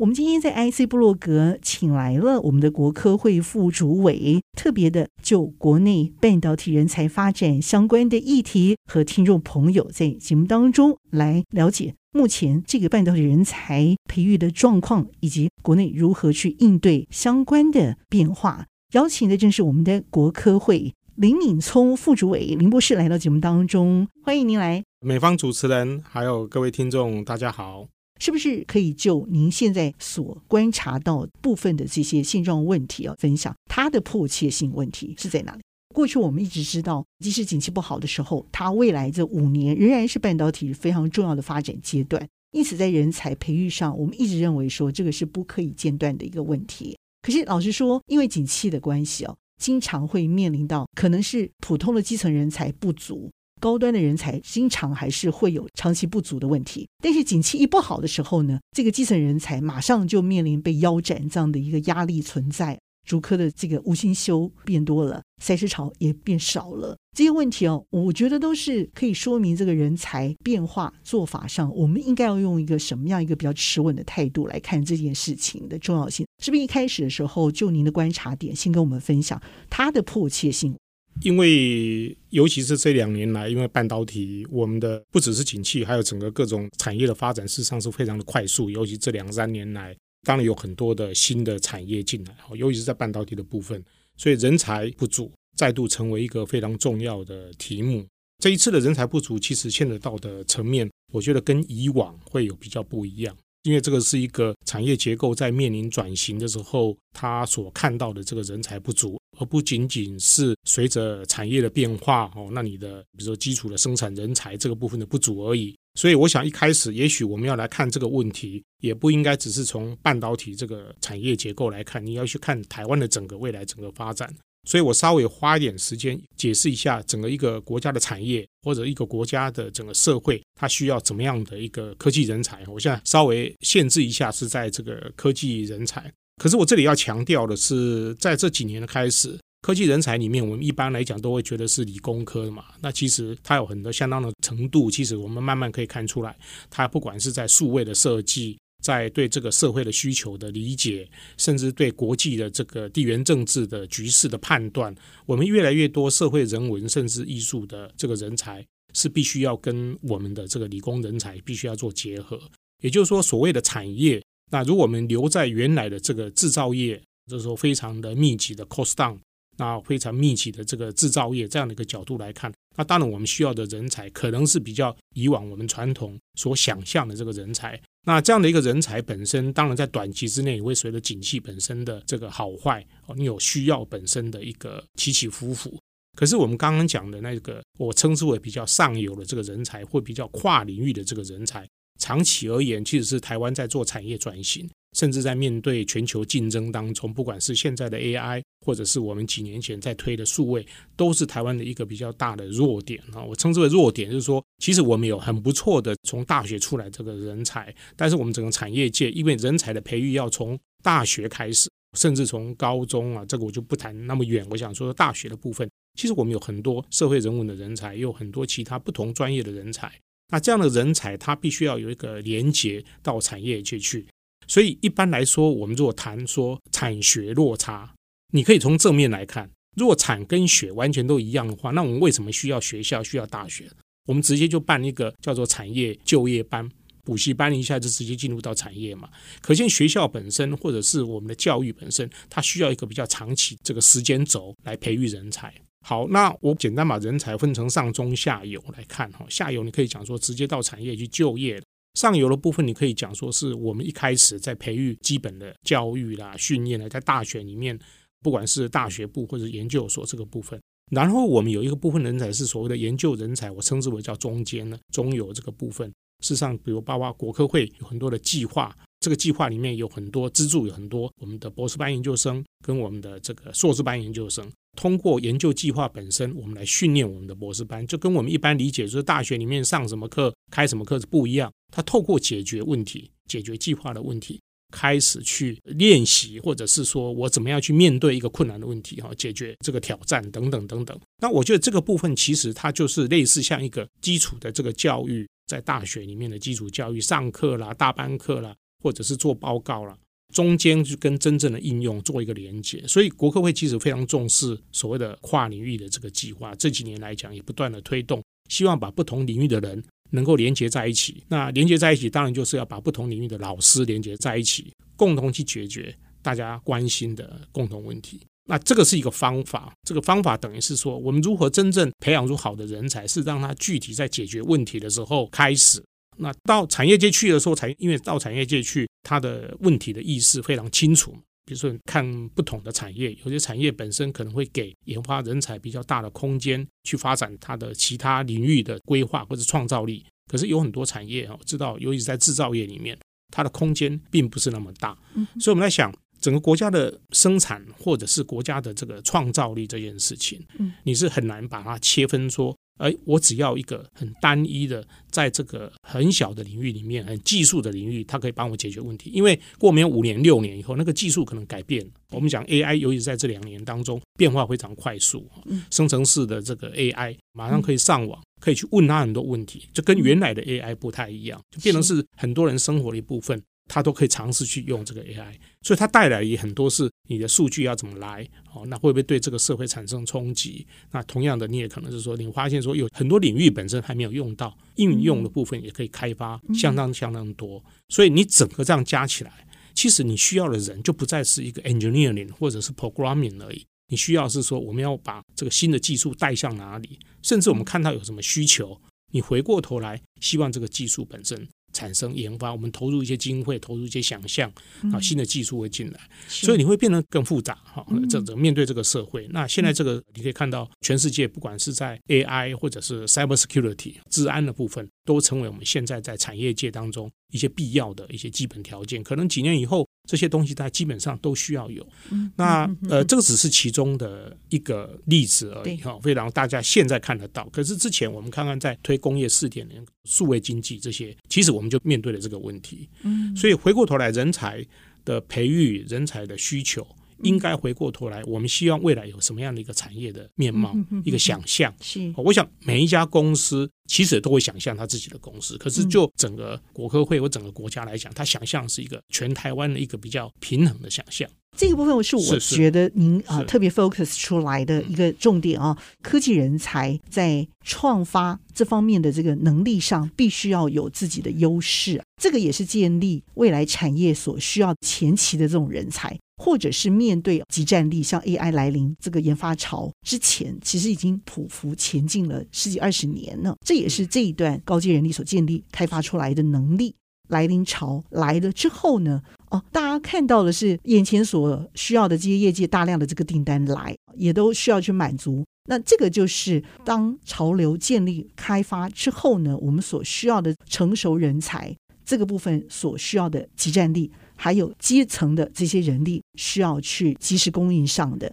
我们今天在 IC 部落格请来了我们的国科会副主委，特别的就国内半导体人才发展相关的议题，和听众朋友在节目当中来了解目前这个半导体人才培育的状况，以及国内如何去应对相关的变化。邀请的正是我们的国科会林敏聪副主委林博士来到节目当中，欢迎您来。美方主持人还有各位听众，大家好。是不是可以就您现在所观察到部分的这些现状问题啊，分享它的迫切性问题是在哪里？过去我们一直知道，即使景气不好的时候，它未来这五年仍然是半导体非常重要的发展阶段。因此，在人才培育上，我们一直认为说这个是不可以间断的一个问题。可是，老实说，因为景气的关系哦，经常会面临到可能是普通的基层人才不足。高端的人才经常还是会有长期不足的问题，但是景气一不好的时候呢，这个基层人才马上就面临被腰斩这样的一个压力存在。竹科的这个无薪休变多了，赛事潮也变少了，这些问题哦，我觉得都是可以说明这个人才变化做法上，我们应该要用一个什么样一个比较持稳的态度来看这件事情的重要性。是不是一开始的时候就您的观察点，先跟我们分享它的迫切性？因为尤其是这两年来，因为半导体，我们的不只是景气，还有整个各种产业的发展，事实上是非常的快速。尤其这两三年来，当然有很多的新的产业进来，尤其是在半导体的部分，所以人才不足再度成为一个非常重要的题目。这一次的人才不足，其实牵扯到的层面，我觉得跟以往会有比较不一样。因为这个是一个产业结构在面临转型的时候，他所看到的这个人才不足，而不仅仅是随着产业的变化哦，那你的比如说基础的生产人才这个部分的不足而已。所以我想一开始，也许我们要来看这个问题，也不应该只是从半导体这个产业结构来看，你要去看台湾的整个未来整个发展。所以我稍微花一点时间解释一下整个一个国家的产业或者一个国家的整个社会，它需要怎么样的一个科技人才。我现在稍微限制一下是在这个科技人才。可是我这里要强调的是，在这几年的开始，科技人才里面，我们一般来讲都会觉得是理工科的嘛。那其实它有很多相当的程度，其实我们慢慢可以看出来，它不管是在数位的设计。在对这个社会的需求的理解，甚至对国际的这个地缘政治的局势的判断，我们越来越多社会人文甚至艺术的这个人才是必须要跟我们的这个理工人才必须要做结合。也就是说，所谓的产业，那如果我们留在原来的这个制造业，这时候非常的密集的 cost down，那非常密集的这个制造业这样的一个角度来看，那当然我们需要的人才可能是比较以往我们传统所想象的这个人才。那这样的一个人才本身，当然在短期之内也会随着景气本身的这个好坏，你有需要本身的一个起起伏伏。可是我们刚刚讲的那个，我称之为比较上游的这个人才，或比较跨领域的这个人才，长期而言，其实是台湾在做产业转型。甚至在面对全球竞争当中，不管是现在的 AI，或者是我们几年前在推的数位，都是台湾的一个比较大的弱点啊。我称之为弱点，就是说，其实我们有很不错的从大学出来这个人才，但是我们整个产业界，因为人才的培育要从大学开始，甚至从高中啊，这个我就不谈那么远。我想说，大学的部分，其实我们有很多社会人文的人才，也有很多其他不同专业的人才。那这样的人才，他必须要有一个连接到产业界去。所以一般来说，我们如果谈说产学落差，你可以从正面来看。如果产跟学完全都一样的话，那我们为什么需要学校、需要大学？我们直接就办一个叫做产业就业班、补习班，一下就直接进入到产业嘛。可见学校本身或者是我们的教育本身，它需要一个比较长期这个时间轴来培育人才。好，那我简单把人才分成上中下游来看哈。下游你可以讲说直接到产业去就业。上游的部分，你可以讲说是我们一开始在培育基本的教育啦、训练啦，在大学里面，不管是大学部或者研究所这个部分。然后我们有一个部分人才是所谓的研究人才，我称之为叫中间呢，中游这个部分。事实上，比如包括国科会有很多的计划，这个计划里面有很多资助，有很多我们的博士班研究生跟我们的这个硕士班研究生，通过研究计划本身，我们来训练我们的博士班，就跟我们一般理解就是大学里面上什么课、开什么课是不一样。他透过解决问题、解决计划的问题。开始去练习，或者是说我怎么样去面对一个困难的问题哈，解决这个挑战等等等等。那我觉得这个部分其实它就是类似像一个基础的这个教育，在大学里面的基础教育，上课啦、大班课啦，或者是做报告了，中间就跟真正的应用做一个连接。所以国科会其实非常重视所谓的跨领域的这个计划，这几年来讲也不断的推动，希望把不同领域的人。能够连接在一起，那连接在一起，当然就是要把不同领域的老师连接在一起，共同去解决大家关心的共同问题。那这个是一个方法，这个方法等于是说，我们如何真正培养出好的人才，是让他具体在解决问题的时候开始。那到产业界去的时候，才因为到产业界去，他的问题的意识非常清楚。比如说，看不同的产业，有些产业本身可能会给研发人才比较大的空间去发展它的其他领域的规划或者创造力。可是有很多产业啊，我知道，尤其是在制造业里面，它的空间并不是那么大。所以我们在想，整个国家的生产或者是国家的这个创造力这件事情，你是很难把它切分说。而我只要一个很单一的，在这个很小的领域里面，很技术的领域，它可以帮我解决问题。因为过没有五年、六年以后，那个技术可能改变。我们讲 AI，尤其在这两年当中，变化非常快速。生成式的这个 AI，马上可以上网，可以去问他很多问题，就跟原来的 AI 不太一样，就变成是很多人生活的一部分。他都可以尝试去用这个 AI，所以它带来也很多是你的数据要怎么来哦，那会不会对这个社会产生冲击？那同样的，你也可能是说，你发现说有很多领域本身还没有用到，应用的部分也可以开发相当相当多。所以你整个这样加起来，其实你需要的人就不再是一个 engineering 或者是 programming 而已，你需要是说我们要把这个新的技术带向哪里，甚至我们看到有什么需求，你回过头来希望这个技术本身。产生研发，我们投入一些经费，投入一些想象，啊，新的技术会进来，所以你会变得更复杂哈。这这面对这个社会，那现在这个你可以看到，全世界不管是在 AI 或者是 Cybersecurity 治安的部分，都成为我们现在在产业界当中一些必要的一些基本条件。可能几年以后。这些东西它基本上都需要有，那呃，这个只是其中的一个例子而已哈，非常大家现在看得到。可是之前我们看看在推工业四点零、数位经济这些，其实我们就面对了这个问题。嗯，所以回过头来，人才的培育、人才的需求。应该回过头来，我们希望未来有什么样的一个产业的面貌，一个想象。是，我想每一家公司其实都会想象他自己的公司，可是就整个国科会或整个国家来讲，他想象是一个全台湾的一个比较平衡的想象。这个部分是我觉得您啊特别 focus 出来的一个重点啊，科技人才在创发这方面的这个能力上，必须要有自己的优势。这个也是建立未来产业所需要前期的这种人才。或者是面对即战力，像 AI 来临这个研发潮之前，其实已经匍匐前进了十几二十年了。这也是这一段高阶人力所建立、开发出来的能力。来临潮来了之后呢，哦，大家看到的是眼前所需要的这些业界大量的这个订单来，也都需要去满足。那这个就是当潮流建立、开发之后呢，我们所需要的成熟人才这个部分所需要的集战力。还有基层的这些人力需要去及时供应上的，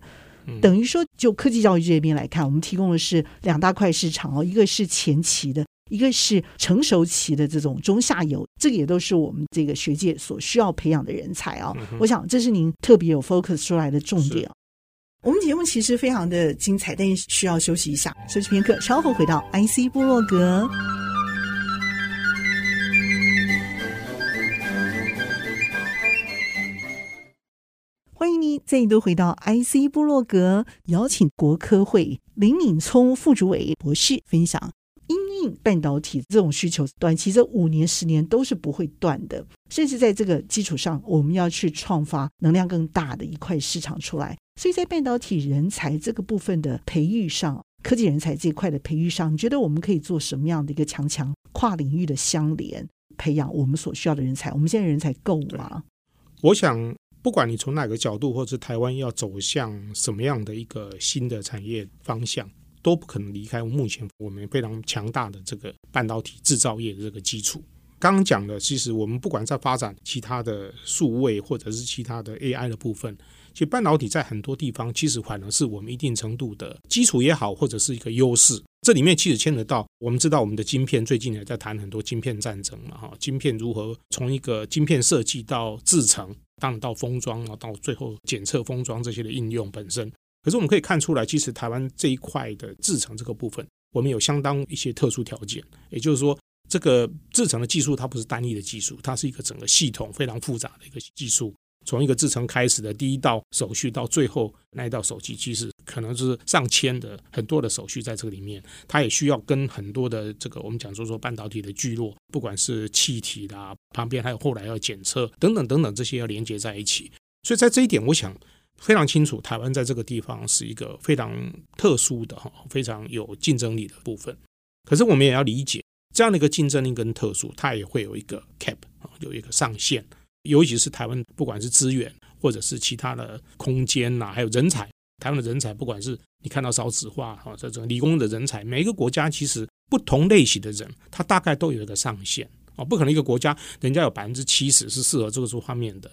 等于说就科技教育这边来看，我们提供的是两大块市场哦，一个是前期的，一个是成熟期的这种中下游，这个也都是我们这个学界所需要培养的人才啊。我想这是您特别有 focus 出来的重点。我们节目其实非常的精彩，但是需要休息一下，休息片刻，稍后回到 IC 部落格。欢迎您再度回到 IC 部落格，邀请国科会林敏聪副主委博士分享，半导体这种需求，短期这五年、十年都是不会断的。甚至在这个基础上，我们要去创发能量更大的一块市场出来。所以在半导体人才这个部分的培育上，科技人才这一块的培育上，你觉得我们可以做什么样的一个强强跨领域的相连，培养我们所需要的人才？我们现在人才够吗？我想。不管你从哪个角度，或是台湾要走向什么样的一个新的产业方向，都不可能离开目前我们非常强大的这个半导体制造业的这个基础。刚刚讲的，其实我们不管在发展其他的数位或者是其他的 AI 的部分，其实半导体在很多地方其实反而是我们一定程度的基础也好，或者是一个优势。这里面其实牵扯到，我们知道我们的晶片最近也在谈很多晶片战争嘛，哈，晶片如何从一个晶片设计到制成，当然到封装，然后到最后检测封装这些的应用本身。可是我们可以看出来，其实台湾这一块的制程这个部分，我们有相当一些特殊条件，也就是说，这个制程的技术它不是单一的技术，它是一个整个系统非常复杂的一个技术。从一个制程开始的第一道手续到最后那一道手续，其实可能是上千的很多的手续在这个里面，它也需要跟很多的这个我们讲说说半导体的聚落，不管是气体啦，旁边还有后来要检测等等等等这些要连接在一起。所以在这一点，我想非常清楚，台湾在这个地方是一个非常特殊的哈，非常有竞争力的部分。可是我们也要理解这样的一个竞争力跟特殊，它也会有一个 cap 啊，有一个上限。尤其是台湾，不管是资源或者是其他的空间呐、还有人才，台湾的人才，不管是你看到少子化哈，这种理工的人才，每一个国家其实不同类型的人，他大概都有一个上限哦，不可能一个国家人家有百分之七十是适合这个方面的，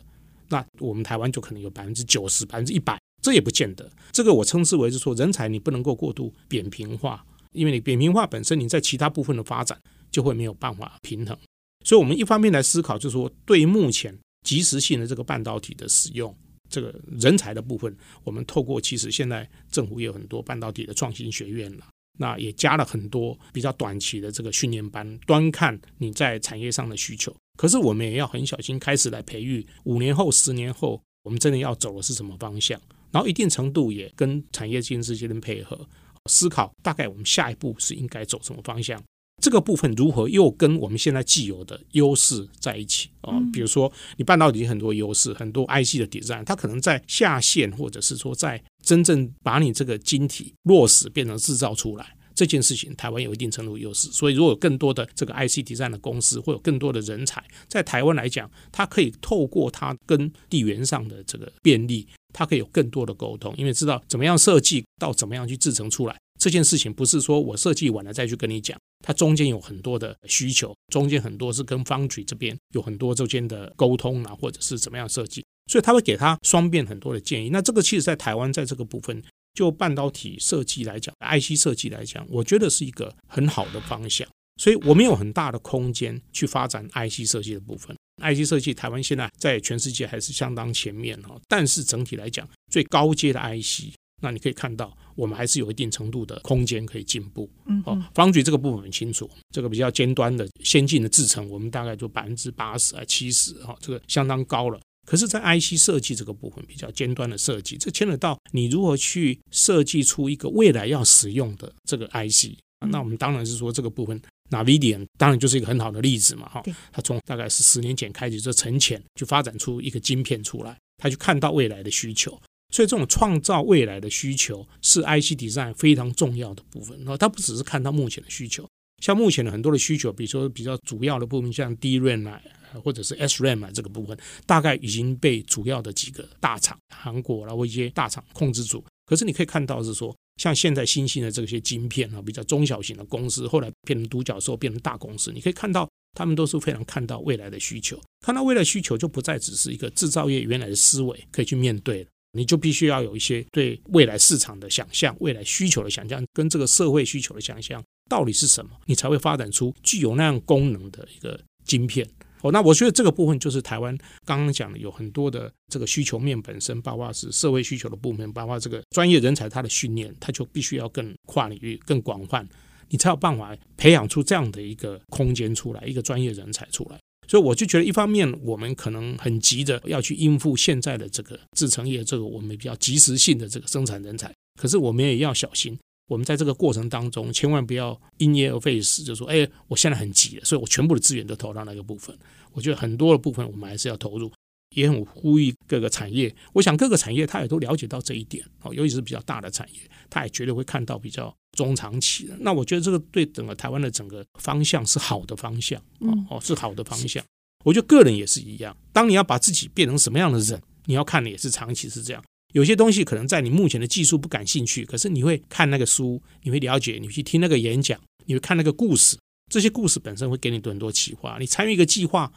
那我们台湾就可能有百分之九十、百分之一百，这也不见得。这个我称之为是说，人才你不能够过度扁平化，因为你扁平化本身，你在其他部分的发展就会没有办法平衡。所以，我们一方面来思考，就是说，对于目前即时性的这个半导体的使用，这个人才的部分，我们透过其实现在政府也有很多半导体的创新学院了，那也加了很多比较短期的这个训练班，端看你在产业上的需求。可是，我们也要很小心开始来培育，五年后、十年后，我们真的要走的是什么方向？然后，一定程度也跟产业间之间的配合思考，大概我们下一步是应该走什么方向。这个部分如何又跟我们现在既有的优势在一起啊？比如说，你半导体很多优势，很多 IC 的 design，它可能在下线，或者是说在真正把你这个晶体落实变成制造出来这件事情，台湾有一定程度优势。所以，如果有更多的这个 IC design 的公司，会有更多的人才在台湾来讲，它可以透过它跟地缘上的这个便利，它可以有更多的沟通，因为知道怎么样设计到怎么样去制成出来。这件事情不是说我设计完了再去跟你讲，它中间有很多的需求，中间很多是跟 foundry 这边有很多之间的沟通啊，或者是怎么样设计，所以他会给他双边很多的建议。那这个其实在台湾在这个部分，就半导体设计来讲，IC 设计来讲，我觉得是一个很好的方向。所以我们有很大的空间去发展 IC 设计的部分。IC 设计台湾现在在全世界还是相当前面哈，但是整体来讲，最高阶的 IC。那你可以看到，我们还是有一定程度的空间可以进步。嗯，哦，Foundry 这个部分很清楚，这个比较尖端的先进的制程，我们大概就百分之八十啊七十，哈，这个相当高了。可是，在 IC 设计这个部分，比较尖端的设计，这牵扯到你如何去设计出一个未来要使用的这个 IC。那我们当然是说这个部分，NVIDIA 当然就是一个很好的例子嘛，哈，它从大概是十年前开始就沉潜，就发展出一个晶片出来，它就看到未来的需求。所以，这种创造未来的需求是 IC Design 非常重要的部分。然后，它不只是看到目前的需求，像目前的很多的需求，比如说比较主要的部分，像 DRAM 啊，或者是 SRAM 啊这个部分，大概已经被主要的几个大厂，韩国啦或一些大厂控制住。可是，你可以看到是说，像现在新兴的这些晶片啊，比较中小型的公司，后来变成独角兽，变成大公司，你可以看到他们都是非常看到未来的需求，看到未来需求就不再只是一个制造业原来的思维可以去面对了。你就必须要有一些对未来市场的想象、未来需求的想象，跟这个社会需求的想象到底是什么，你才会发展出具有那样功能的一个晶片。哦，那我觉得这个部分就是台湾刚刚讲的，有很多的这个需求面本身，包括是社会需求的部分，包括这个专业人才他的训练，他就必须要更跨领域、更广泛，你才有办法培养出这样的一个空间出来，一个专业人才出来。所以我就觉得，一方面我们可能很急着要去应付现在的这个制程业，这个我们比较及时性的这个生产人才。可是我们也要小心，我们在这个过程当中，千万不要因噎而废食，就说：“哎，我现在很急，所以我全部的资源都投到那个部分。”我觉得很多的部分我们还是要投入，也很呼吁各个产业。我想各个产业他也都了解到这一点哦，尤其是比较大的产业，他也绝对会看到比较。中长期的，那我觉得这个对整个台湾的整个方向是好的方向，哦哦，是好的方向。我觉得个人也是一样，当你要把自己变成什么样的人，你要看的也是长期是这样。有些东西可能在你目前的技术不感兴趣，可是你会看那个书，你会了解，你去听那个演讲，你会看那个故事，这些故事本身会给你很多启发。你参与一个计划，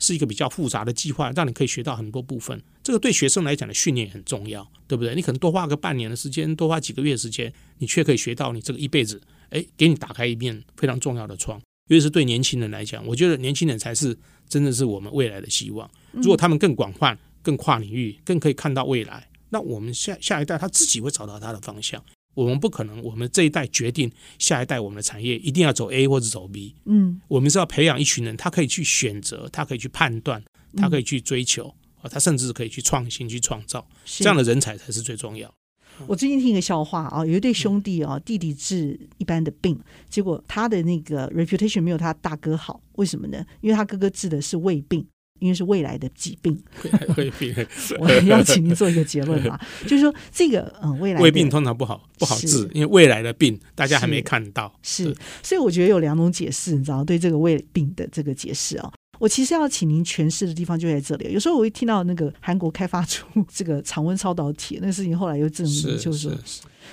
是一个比较复杂的计划，让你可以学到很多部分。这个对学生来讲的训练很重要，对不对？你可能多花个半年的时间，多花几个月的时间，你却可以学到你这个一辈子，诶，给你打开一面非常重要的窗。尤其是对年轻人来讲，我觉得年轻人才是真的是我们未来的希望。如果他们更广泛、更跨领域、更可以看到未来，那我们下下一代他自己会找到他的方向。我们不可能，我们这一代决定下一代我们的产业一定要走 A 或者走 B。嗯，我们是要培养一群人，他可以去选择，他可以去判断，他可以去追求，啊，他甚至可以去创新、去创造，这样的人才才是最重要。我最近听一个笑话啊，有一对兄弟啊，弟弟治一般的病，结果他的那个 reputation 没有他大哥好，为什么呢？因为他哥哥治的是胃病。因为是未来的疾病，胃病，我要请您做一个结论嘛，就是说这个嗯，未来胃病通常不好不好治，因为未来的病大家还没看到，是，是，所以我觉得有两种解释，你知道，对这个胃病的这个解释啊、哦，我其实要请您诠释的地方就在这里。有时候我会听到那个韩国开发出这个常温超导体那个事情，后来又证明就是说。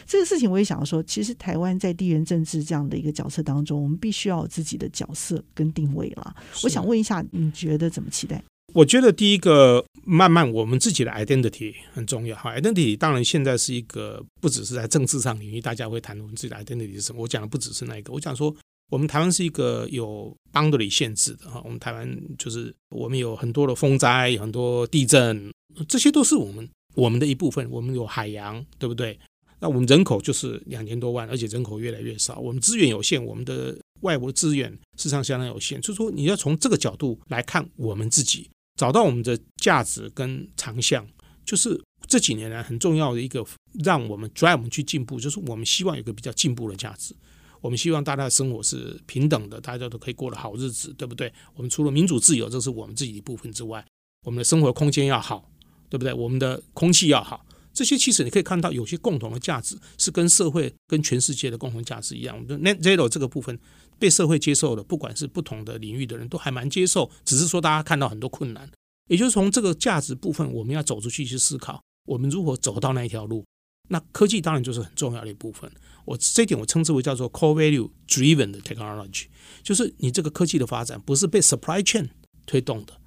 这个事情我也想要说，其实台湾在地缘政治这样的一个角色当中，我们必须要有自己的角色跟定位了。我想问一下，你觉得怎么期待？我觉得第一个，慢慢我们自己的 identity 很重要。哈，identity 当然现在是一个不只是在政治上领域，大家会谈论自己的 identity 是什么。我讲的不只是那一个，我讲说我们台湾是一个有 boundary 限制的哈。我们台湾就是我们有很多的风灾，有很多地震，这些都是我们我们的一部分。我们有海洋，对不对？那我们人口就是两千多万，而且人口越来越少，我们资源有限，我们的外国资源事实上相当有限。所以说，你要从这个角度来看我们自己，找到我们的价值跟长项，就是这几年来很重要的一个，让我们 drive 我们去进步，就是我们希望有个比较进步的价值。我们希望大家的生活是平等的，大家都可以过得好日子，对不对？我们除了民主自由，这是我们自己一部分之外，我们的生活空间要好，对不对？我们的空气要好。这些其实你可以看到，有些共同的价值是跟社会、跟全世界的共同价值一样。Net Zero 这个部分被社会接受的，不管是不同的领域的人都还蛮接受，只是说大家看到很多困难。也就是从这个价值部分，我们要走出去去思考，我们如何走到那一条路。那科技当然就是很重要的一部分。我这一点我称之为叫做 Core Value Driven 的 Technology，就是你这个科技的发展不是被 Supply Chain 推动的，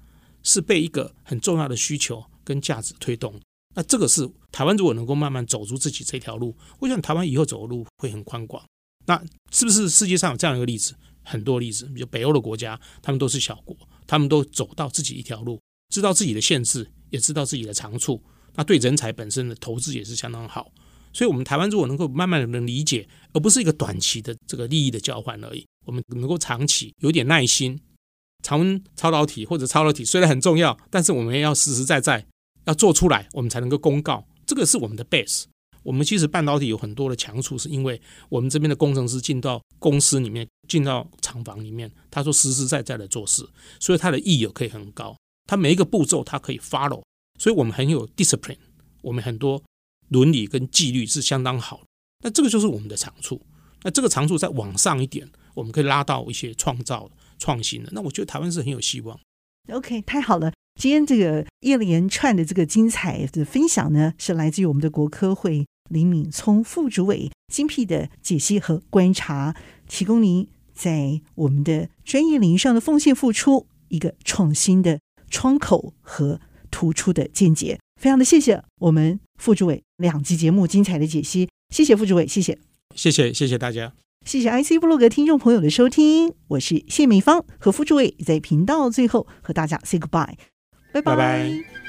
是被一个很重要的需求跟价值推动。那这个是台湾如果能够慢慢走出自己这条路，我想台湾以后走的路会很宽广。那是不是世界上有这样一个例子？很多例子，比如北欧的国家，他们都是小国，他们都走到自己一条路，知道自己的限制，也知道自己的长处。那对人才本身的投资也是相当好。所以，我们台湾如果能够慢慢的能理解，而不是一个短期的这个利益的交换而已，我们能够长期有点耐心。常温超导体或者超导体虽然很重要，但是我们也要实实在在。要做出来，我们才能够公告。这个是我们的 base。我们其实半导体有很多的强处，是因为我们这边的工程师进到公司里面，进到厂房里面，他说实实在在的做事，所以他的意义可以很高。他每一个步骤他可以 follow，所以我们很有 discipline。我们很多伦理跟纪律是相当好。那这个就是我们的长处。那这个长处再往上一点，我们可以拉到一些创造创新的。那我觉得台湾是很有希望。OK，太好了。今天这个一连串的这个精彩的分享呢，是来自于我们的国科会林敏聪副主委精辟的解析和观察，提供您在我们的专业领域上的奉献付出一个创新的窗口和突出的见解。非常的谢谢我们副主委两集节目精彩的解析，谢谢副主委，谢谢，谢谢谢谢大家。谢谢 IC 部落格听众朋友的收听，我是谢美芳和副主委在频道最后和大家 say goodbye，拜拜。